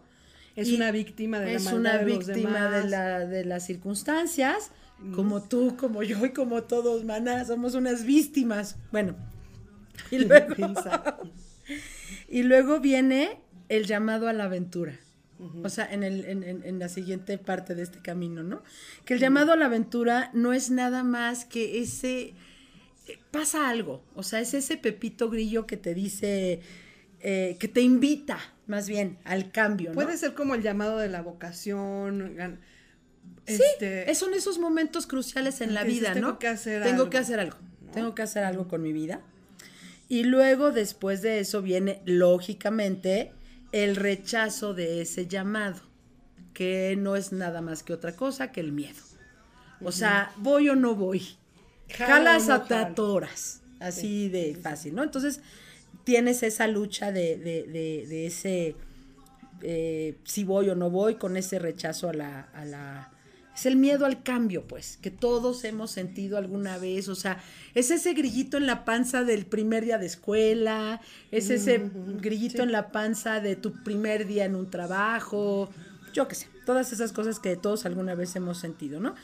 Es una víctima de la es una de los víctima demás. de, la, de las circunstancias, como tú, como yo y como todos, maná, somos unas víctimas. Bueno, y luego, Pinza. y luego viene el llamado a la aventura. O sea, en, el, en, en- en la siguiente parte de este camino, ¿no? Que el llamado a la aventura no es nada más que ese... eh, Pasa algo, o sea, es ese pepito grillo que te dice, eh, que te invita más bien al cambio, ¿no? Puede ser como el llamado de la vocación. gan- Sí, este, son esos momentos cruciales en la vida, tengo ¿no? que hacer tengo algo, que hacer algo. ¿no? Tengo que hacer algo con mi vida. Y luego, después de eso, viene, lógicamente, el rechazo de ese llamado, que no es nada más que otra cosa que el miedo. O sea, voy o no voy. Jalas a jalo. toras. Así de fácil, ¿no? Entonces, tienes esa lucha de, de- de- de ese eh, si voy o no voy, con ese rechazo a la, a la... Es el miedo al cambio, pues, que todos hemos sentido alguna vez, o sea, es ese grillito en la panza del primer día de escuela, es ese grillito en la panza de tu primer día en un trabajo, yo qué sé, todas esas cosas que todos alguna vez hemos sentido, ¿no?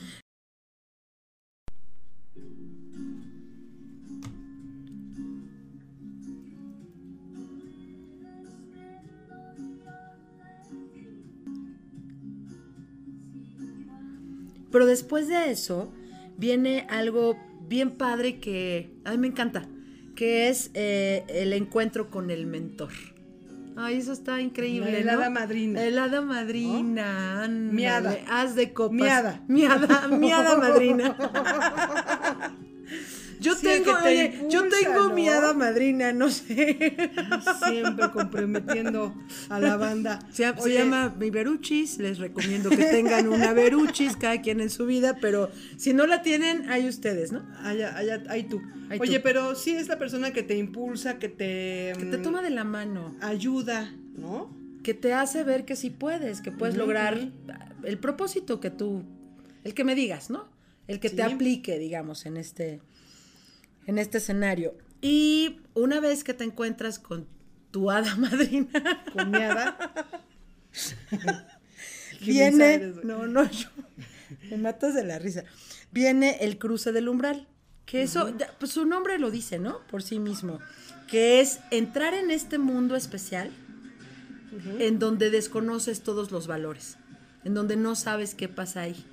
Pero después de eso viene algo bien padre que a mí me encanta, que es eh, el encuentro con el mentor. Ay, eso está increíble. La helada ¿no? madrina. Helada madrina. Miada. Haz de copas. Miada. Miada, miada madrina. Yo Sí, tengo, te oye, yo tengo ¿no? miada madrina, no sé. Siempre comprometiendo a la banda. Se, se Oye, llama mi Beruchis, les recomiendo que tengan una Beruchis, cada quien en su vida, pero si no la tienen, hay ustedes, ¿no? Allá, allá, ahí tú. Oye, tú. pero sí es la persona que te impulsa, que te, Que te mm, toma de la mano, ayuda, ¿no? que te hace ver que sí puedes, que puedes lograr el propósito que tú, el que me digas, ¿no? El que te aplique, digamos, en este, en este escenario. Y una vez que te encuentras con tu hada madrina. Qué viene, eres, no, no, yo, me matas de la risa. Viene el cruce del umbral, que eso, pues su nombre lo dice, ¿no? Por sí mismo, que es entrar en este mundo especial en donde desconoces todos los valores, en donde no sabes qué pasa ahí.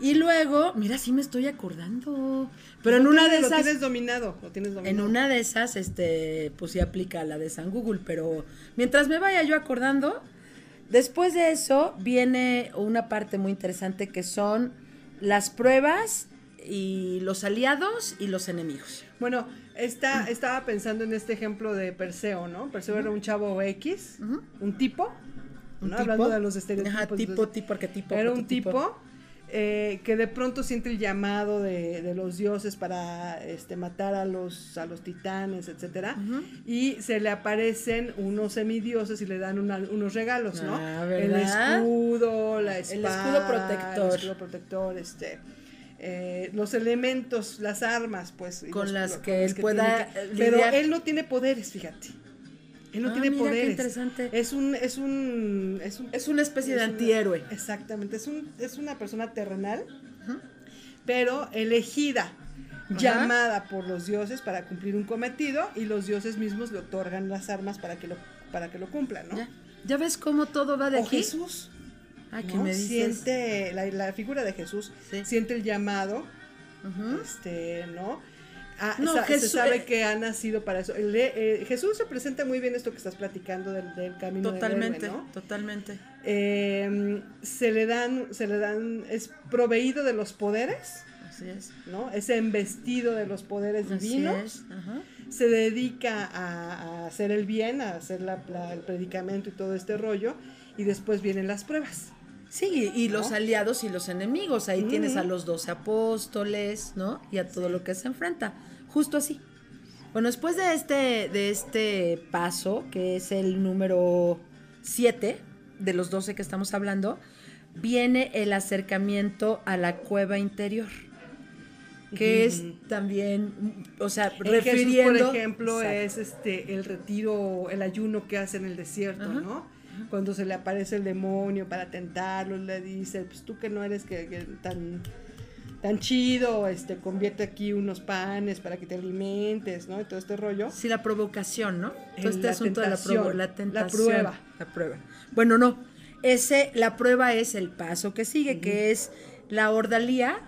Y luego, mira, sí me estoy acordando, pero en Lo una de Lo esas, tienes dominado, lo tienes dominado. en una de esas, este, pues sí aplica la de San Google, pero mientras me vaya yo acordando, después de eso viene una parte muy interesante que son las pruebas y los aliados y los enemigos. Bueno, está, estaba pensando en este ejemplo de Perseo, ¿no? Perseo era un chavo X, un tipo, Un ¿no? tipo. hablando de los estereotipos. Ajá, tipo, tipo, arquetipo. Era un tipo eh, que de pronto siente el llamado de, de los dioses para este, matar a los, a los titanes, etcétera, Ujú. y se le aparecen unos semidioses y le dan una- unos regalos, ¿no? Ah, el escudo, la El espada, escudo protector. el escudo protector, este, eh, los elementos, las armas, pues, Con los- las que él pueda, que- pero él no tiene poderes, fíjate. Él no Ah, tiene mira, qué poderes. interesante. Es un, es un, es un Es una especie de una- antihéroe. Exactamente, es, un, es una persona terrenal, pero elegida, llamada por los dioses para cumplir un cometido y los dioses mismos le otorgan las armas para que lo, para que lo cumplan, ¿no? ¿Ya? ¿Ya ves cómo todo va de O aquí? Jesús, Ah, que ¿no? me dices. siente la, la figura de Jesús, Sí. siente el llamado, Ujú. este, ¿no? Ah, No, sa- Jesús- se sabe eh, que ha nacido para eso. El eh, Jesús representa muy bien esto que estás platicando del, del camino del Totalmente, héroe, ¿no? totalmente. Eh, se le dan, se le dan, es proveído de los poderes, Así es. ¿no? Es embestido de los poderes Así divinos. es. Ajá. Se dedica a, a hacer el bien, a hacer la- la- el predicamento y todo este rollo. Y después vienen las pruebas. Sí, y ¿No? los aliados y los enemigos. Ahí tienes a los doce apóstoles, ¿no? Y a todo lo que se enfrenta. Justo así. Bueno, después de este, de este paso, que es el número 7 de los 12 que estamos hablando, viene el acercamiento a la cueva interior. Que es también, o sea, Jesús, refiriendo. por ejemplo, Exacto. es este el retiro, el ayuno que hace en el desierto, ¿no? Cuando se le aparece el demonio para tentarlo, le dice, pues tú que no eres que, que tan tan chido, este, convierte aquí unos panes para que te alimentes, ¿no? Y todo este rollo. Sí, la provocación, ¿no? Todo este la asunto de la, provo- la la tentación. prueba. La prueba. Bueno, no. Ese, la prueba es el paso que sigue, que es la ordalía.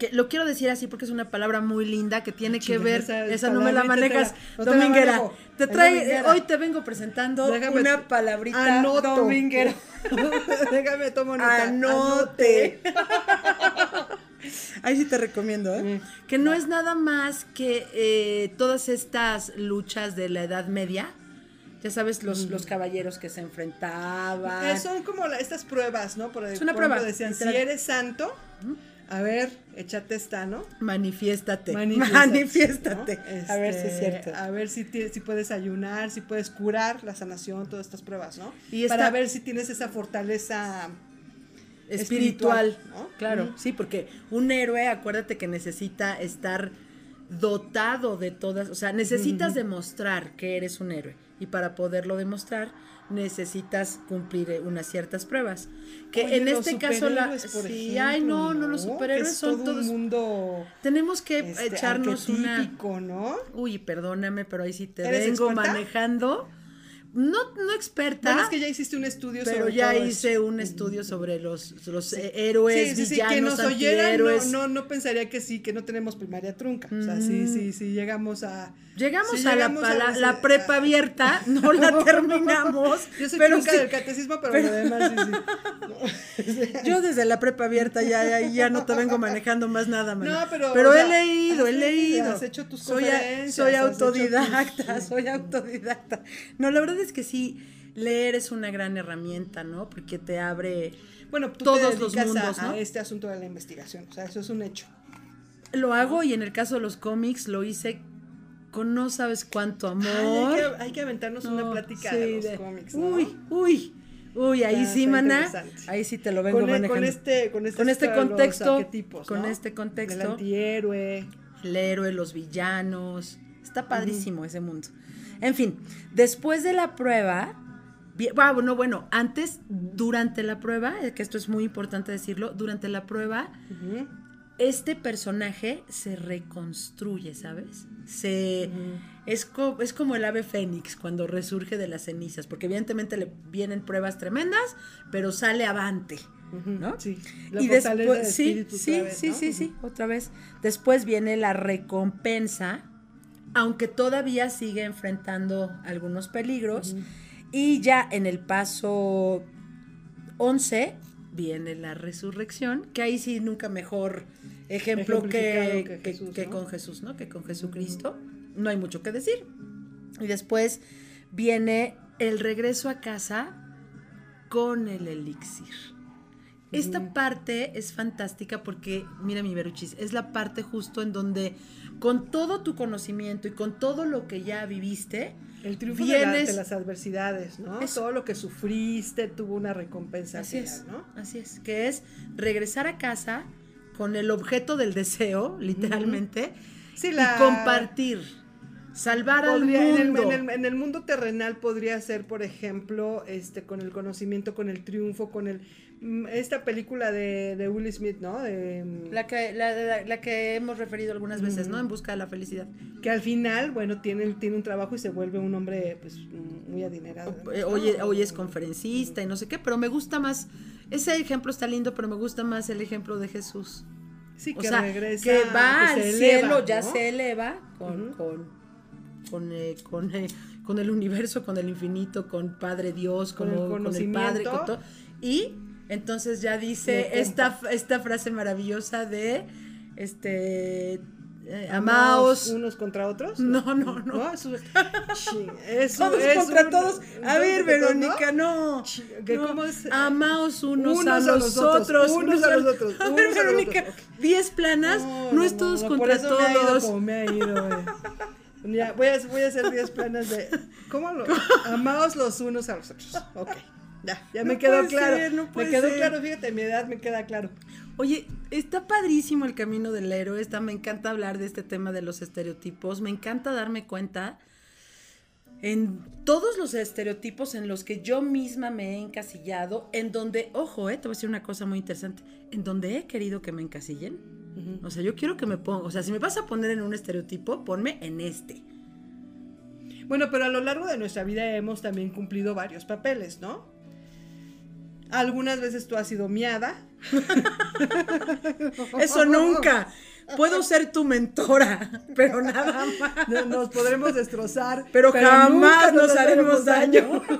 Que lo quiero decir así porque es una palabra muy linda que tiene que Chinga, ver. esa Esa, no me la te manejas, te dominguera. manejo, te trae, dominguera. hoy te vengo presentando Déjame- una palabrita Anoto. dominguera. Déjame tomo nota. Anote. Ahí sí te recomiendo, ¿eh? Mm. Que no es nada más que eh, todas estas luchas de la Edad Media. Ya sabes, los, Mm. los caballeros que se enfrentaban. Eh, son como la- estas pruebas, ¿no? Por, Es una por ejemplo, prueba, decían, si eres santo, a ver, échate esta, ¿no? Manifiéstate. Manifiéstate, Manifiéstate. ¿no? A ver si es Este, cierto. A ver si, puedes ayunar, si puedes curar la sanación, todas estas pruebas, ¿no? Y esta- Para ver si tienes esa fortaleza. espiritual, espiritual, ¿no? Claro, sí, porque un héroe, acuérdate que necesita estar dotado de todas, o sea, necesitas demostrar que eres un héroe y para poderlo demostrar necesitas cumplir eh, unas ciertas pruebas. Que Oye, en este caso la sí, ay no, no, los superhéroes es son todo todos un mundo tenemos que este, echarnos una ¿no? Uy, perdóname, pero ahí sí te ¿Eres vengo experta? manejando no, no experta. Bueno, es que ya hiciste un estudio pero sobre ya hice eso. un estudio sobre los, los eh, héroes, Sí, sí, sí, villanos, que nos oyeran, no, no, no pensaría que sí, que no tenemos primaria trunca. O sea, sí, sí, sí, llegamos a... Llegamos sí a, llegamos la, a la- ese- la prepa abierta, no la terminamos. Yo soy pero trunca sí, del catecismo, pero, lo demás sí, sí. yo desde la prepa abierta ya, ya, ya no te vengo manejando más nada, mana. No, pero, o he leído, he leído. has hecho tus soy, soy tus- autodidacta, soy autodidacta. No, la verdad es que sí, leer es una gran herramienta, ¿no? Porque te abre... Bueno, tú Todos te los a- mundos, a, ¿no? este asunto de la investigación. O sea, eso es un hecho. Lo hago y en el caso de los cómics lo hice con no sabes cuánto amor. Ay, hay, que, hay que aventarnos una No, plática sí, de los de- cómics, ¿no? Uy, uy, uy, ahí Está- sí, maná. Ahí sí te lo vengo con, e- manejando. con este, con este, Con este contexto, con ¿no? este contexto. El antihéroe. El héroe, los villanos. Está padrísimo ese mundo. En fin, después de la prueba. bueno, bueno, antes, durante la prueba, que esto es muy importante decirlo, durante la prueba, este personaje se reconstruye, ¿sabes? Se es, co- es como el ave fénix cuando resurge de las cenizas, porque evidentemente le vienen pruebas tremendas, pero sale avante, ¿no? sí. La y después de sí, sí, vez, sí, ¿no? sí, sí, otra vez. Después viene la recompensa, aunque todavía sigue enfrentando algunos peligros y ya en el paso 11 viene la resurrección, que ahí sí nunca mejor ejemplo que, que que- Jesús, que ¿no? con Jesús, ¿no? Que con Jesucristo. No hay mucho que decir. Y después viene el regreso a casa con el elixir. Esta parte es fantástica porque, mira mi Beruchis, es la parte justo en donde con todo tu conocimiento y con todo lo que ya viviste, El triunfo de, la- vienes- de las adversidades, ¿no? Eso. Todo lo que sufriste tuvo una recompensa Así es, ¿no? así es, que es regresar a casa con el objeto del deseo, literalmente, Sí, la- y compartir, salvar Podría- al en, el, mundo. en el- en el mundo terrenal podría ser, por ejemplo, este, con el conocimiento, con el triunfo, con el mm, esta película de, de Will Smith, ¿no? De, mm, La que, la, la- la que hemos referido algunas veces, ¿no? En busca de la felicidad. que al final, bueno, tiene, tiene un trabajo y se vuelve un hombre, pues, muy adinerado. ¿no? Hoy, hoy es conferencista y no sé qué, pero me gusta más, ese ejemplo está lindo, pero me gusta más el ejemplo de Jesús. Sí, O que sea, regresa, que va que al cielo, ya se eleva con, con, eh, con, eh, con el universo, con el infinito, con Padre Dios, Con el con el Padre, con todo. Y entonces ya dice esta, esta frase maravillosa de este eh, Amaos unos contra otros. No, no, no. Eso, sí, eso Todos es contra un- todos. A ver, ¿no? Verónica, no. ¿Qué- no. cómo es? Amaos unos, Unos a, a los otros, otros. unos a los otros, A ver, Verónica, otros. 10 planas, no, es todos no, contra por eso Me ha ido todos. Ya, voy a, voy a hacer 10 planas de. ¿Cómo lo.? Amaos los unos a los otros. Ok. Ya, ya me quedó claro. ser, no me quedó ser. claro, fíjate, mi edad me queda claro. Oye, está padrísimo el camino del héroe, está, me encanta hablar de este tema de los estereotipos, me encanta darme cuenta en todos los estereotipos en los que yo misma me he encasillado, en donde, ojo, eh, te voy a decir una cosa muy interesante, en donde he querido que me encasillen. O sea, yo quiero que me ponga, o sea, si me vas a poner en un estereotipo, ponme en este. Bueno, pero a lo largo de nuestra vida hemos también cumplido varios papeles, ¿no? Algunas veces tú has sido miada. Eso nunca. Puedo ser tu mentora, pero nada más. No- Nos podremos destrozar. Pero, jamás nos haremos daño.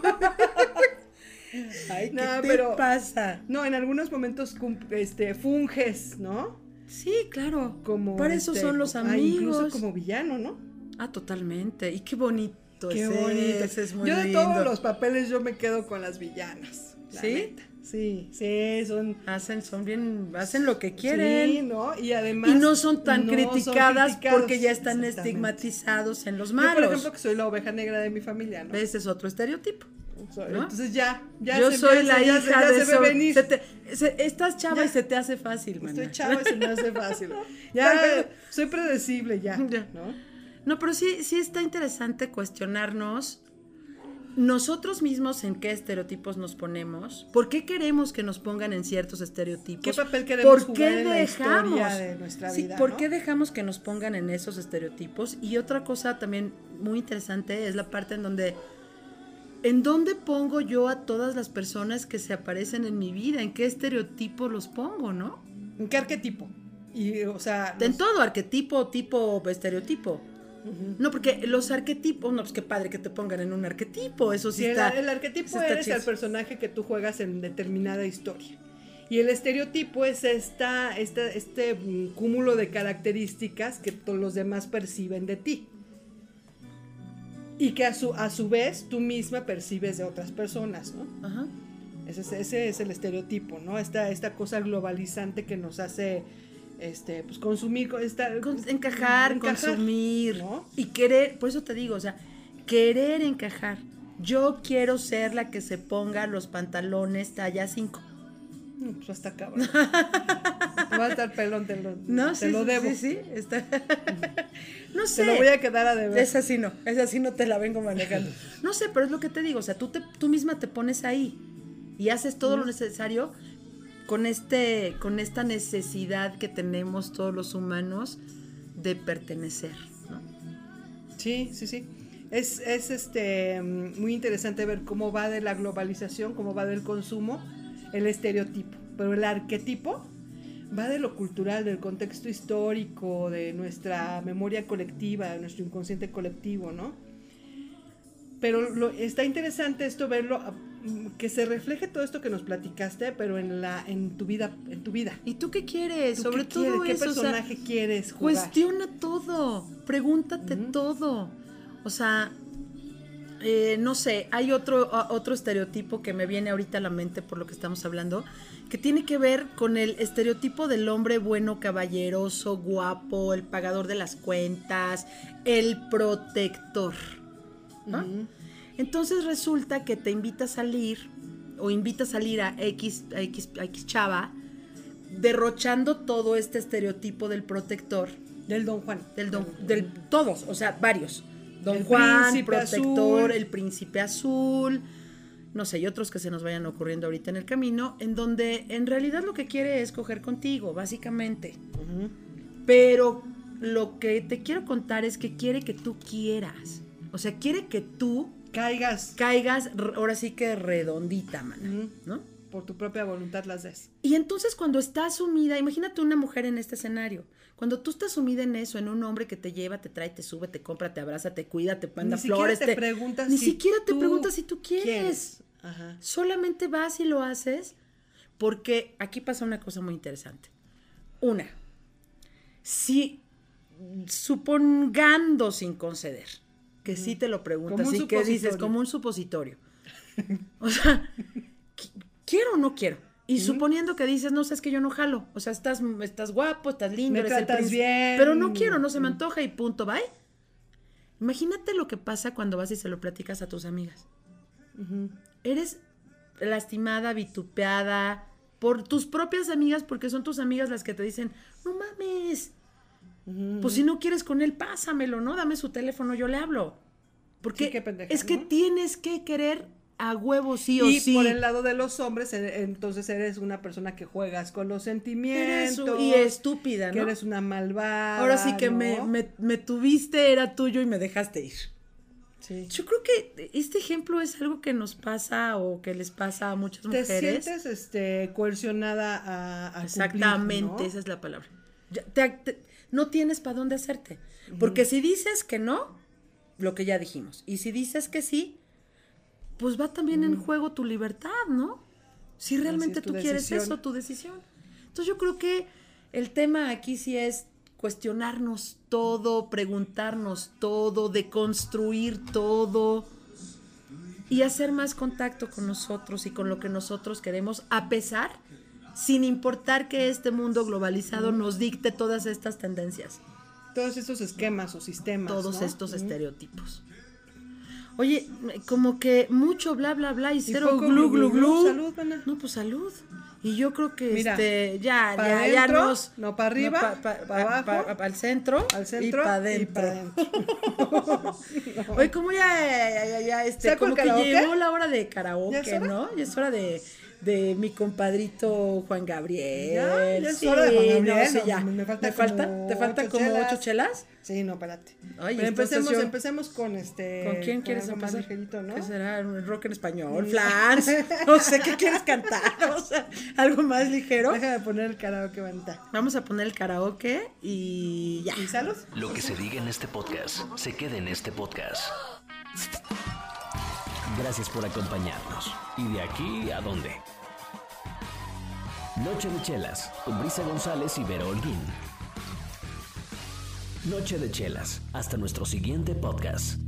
Ay, ¿qué No, te pero- pasa? No, en algunos momentos este, funges, ¿no? Sí, claro. Como Para eso este, son los ah, amigos. incluso como villano, ¿no? Ah, totalmente. Y qué bonito Qué es bonito. ese, es muy yo de lindo. todos los papeles yo me quedo con las villanas. la ¿Sí? neta. Sí, sí, son Hacen, son bien, hacen lo que quieren. Sí, ¿no? Y además y no son tan no criticadas porque ya están estigmatizados en los Yo, por malos. ejemplo, que soy la oveja negra de mi familia, ¿no? Ese es otro estereotipo. Entonces ya, ya Yo se- soy la ya hija ya de se ve venir. Se te- se- estás chava Ya. y se te hace fácil, mana. Estoy chava y se me hace fácil. Ya soy predecible ya. ¿no? No, pero sí, sí está interesante cuestionarnos nosotros mismos en qué estereotipos nos ponemos, por qué queremos que nos pongan en ciertos estereotipos, ¿Qué papel queremos por jugar qué en la dejamos, historia de nuestra Sí, vida, por ¿no? qué dejamos que nos pongan en esos estereotipos y otra cosa también muy interesante es la parte en donde ¿en dónde pongo yo a todas las personas que se aparecen en mi vida? ¿En qué estereotipo los pongo, no? ¿En qué arquetipo? Y, o sea, En todo, arquetipo, tipo, estereotipo. No, porque los arquetipos, no, pues qué padre que te pongan en un arquetipo, eso sí está. el arquetipo está eres el personaje que tú juegas en determinada historia. Y el estereotipo es esta, esta- este mm, cúmulo de características que todos los demás perciben de ti. Y que a su, a su vez tú misma percibes de otras personas, ¿no? Ajá. Ese es, ese es el estereotipo, ¿no? Esta, esta cosa globalizante que nos hace este, pues, consumir, con- esta, Con- encajar, consumir ¿no? y querer, por eso te digo, o sea, querer encajar. Yo quiero ser la que se ponga los pantalones talla 5. Mm, Pues hasta cabrón. Te va a estar pelón, te lo, No, te sí, lo debo. sí, sí, está- no sé. Te lo voy a quedar a deber. Esa sí no, esa sí no te la vengo manejando. No sé, pero es lo que te digo, o sea, tú, te, tú misma te pones ahí y haces todo lo necesario con, este, con esta necesidad que tenemos todos los humanos de pertenecer, ¿no? Sí, sí, sí. Es, es este muy interesante ver cómo va de la globalización, cómo va del consumo, el estereotipo. Pero el arquetipo va de lo cultural, del contexto histórico, de nuestra memoria colectiva, de nuestro inconsciente colectivo, ¿no? Pero lo- está interesante esto verlo, ah, mm, que se refleje todo esto que nos platicaste, pero en la, en tu vida, en tu vida. ¿Y tú qué quieres? ¿Tú Sobre qué todo quieres? ¿Qué eso, o sea, personaje quieres jugar? Cuestiona todo, pregúntate todo. O sea, eh, no sé, hay otro, otro estereotipo que me viene ahorita a la mente por lo que estamos hablando, que tiene que ver con el estereotipo del hombre bueno, caballeroso, guapo, el pagador de las cuentas, el protector. ¿no? Entonces resulta que te invita a salir o invita a salir a X, a X, a X chava derrochando todo este estereotipo del protector Del Don Juan. del don, del todos, o sea, varios. Don El Juan, protector, azul. el príncipe azul, no sé, y otros que se nos vayan ocurriendo ahorita en el camino, en donde en realidad lo que quiere es coger contigo, básicamente. Pero lo que te quiero contar es que quiere que tú quieras. O sea, quiere que tú Caigas caigas, ahora sí que redondita, mana. ¿no? por tu propia voluntad las des. Y entonces cuando estás sumida, imagínate una mujer en este escenario, cuando tú estás sumida en eso, en un hombre que te lleva, te trae, te sube, te compra, te abraza, te cuida, te manda Ni flores, te te- preguntas ni si siquiera te preguntas si tú quieres. quieres. Ajá. Solamente vas y lo haces porque aquí pasa una cosa muy interesante. Una, si supongando sin conceder, que sí te lo preguntas y que dices como un supositorio. O sea, qui- quiero o no quiero. Y suponiendo que dices, no sé, es que yo no jalo. O sea, estás, estás guapo, estás lindo, Me eres tratas bien. Pero no quiero, no se me antoja y punto, bye. Imagínate lo que pasa cuando vas y se lo platicas a tus amigas. Eres lastimada, vitupeada por tus propias amigas, porque son tus amigas las que te dicen, no mames. Pues si no quieres con él, pásamelo, ¿no? Dame su teléfono, yo le hablo. Porque Sí, qué pendeja, es que tienes que querer a huevo sí o y sí. por el lado de los hombres, e- entonces eres una persona que juegas con los Eres sentimientos. un- y estúpida, que ¿no? eres una malvada. Ahora sí que me, ¿no? me, me tuviste, era tuyo y me dejaste ir. Sí. Yo creo que este ejemplo es algo que nos pasa o que les pasa a muchas Te mujeres. sientes este, coercionada a, a cumplir, Exactamente, ¿no? esa es la palabra. Ya, te- te- no tienes para dónde hacerte. Porque si dices que no, lo que ya dijimos. Y si dices que sí, pues va también en juego tu libertad, ¿no? Si realmente tú quieres eso, tu decisión. Entonces yo creo que el tema aquí sí es cuestionarnos todo, preguntarnos todo, deconstruir todo y hacer más contacto con nosotros y con lo que nosotros queremos, a pesar, sin importar que este mundo globalizado nos dicte todas estas tendencias, Todos estos esquemas o sistemas. todos ¿no? estos estereotipos. Oye, como que mucho bla bla bla y cero poco glu glu glu. Salud, mana. No, pues salud. Y yo creo que Mira, este ya ya ya adentro, nos no pa' arriba, pa- pa- pa' pa- abajo, pa- al centro Al centro y para y adentro. Oye, como ya, ya, ya, ya, este, ¿Saco el como que llegó la hora de karaoke, ¿Ya? ¿no? Ya es hora de, de mi compadrito Juan Gabriel. Ya, ya es Sí, hora de Juan no, Gabriel, sí, no, ya. me falta ¿Me falta? ¿Te falta ocho como chelas. ocho chelas? Sí, no, espérate. Ay, Pero empecemos, yo- empecemos con este. ¿Con quién quieres algo más empezar? ligerito, ¿no? ¿Qué será? ¿Un rock en español? ¿Flans? No sé qué quieres cantar. O sea, algo más ligero. Déjame poner el karaoke bandita. Vamos a poner el karaoke y ya. ¿Y salud? Lo que se diga en este podcast se queda en este podcast. Gracias por acompañarnos. ¿Y de aquí a dónde? Noche de Chelas, con Brisa González y Vero Holguín. Noche de Chelas, hasta nuestro siguiente podcast.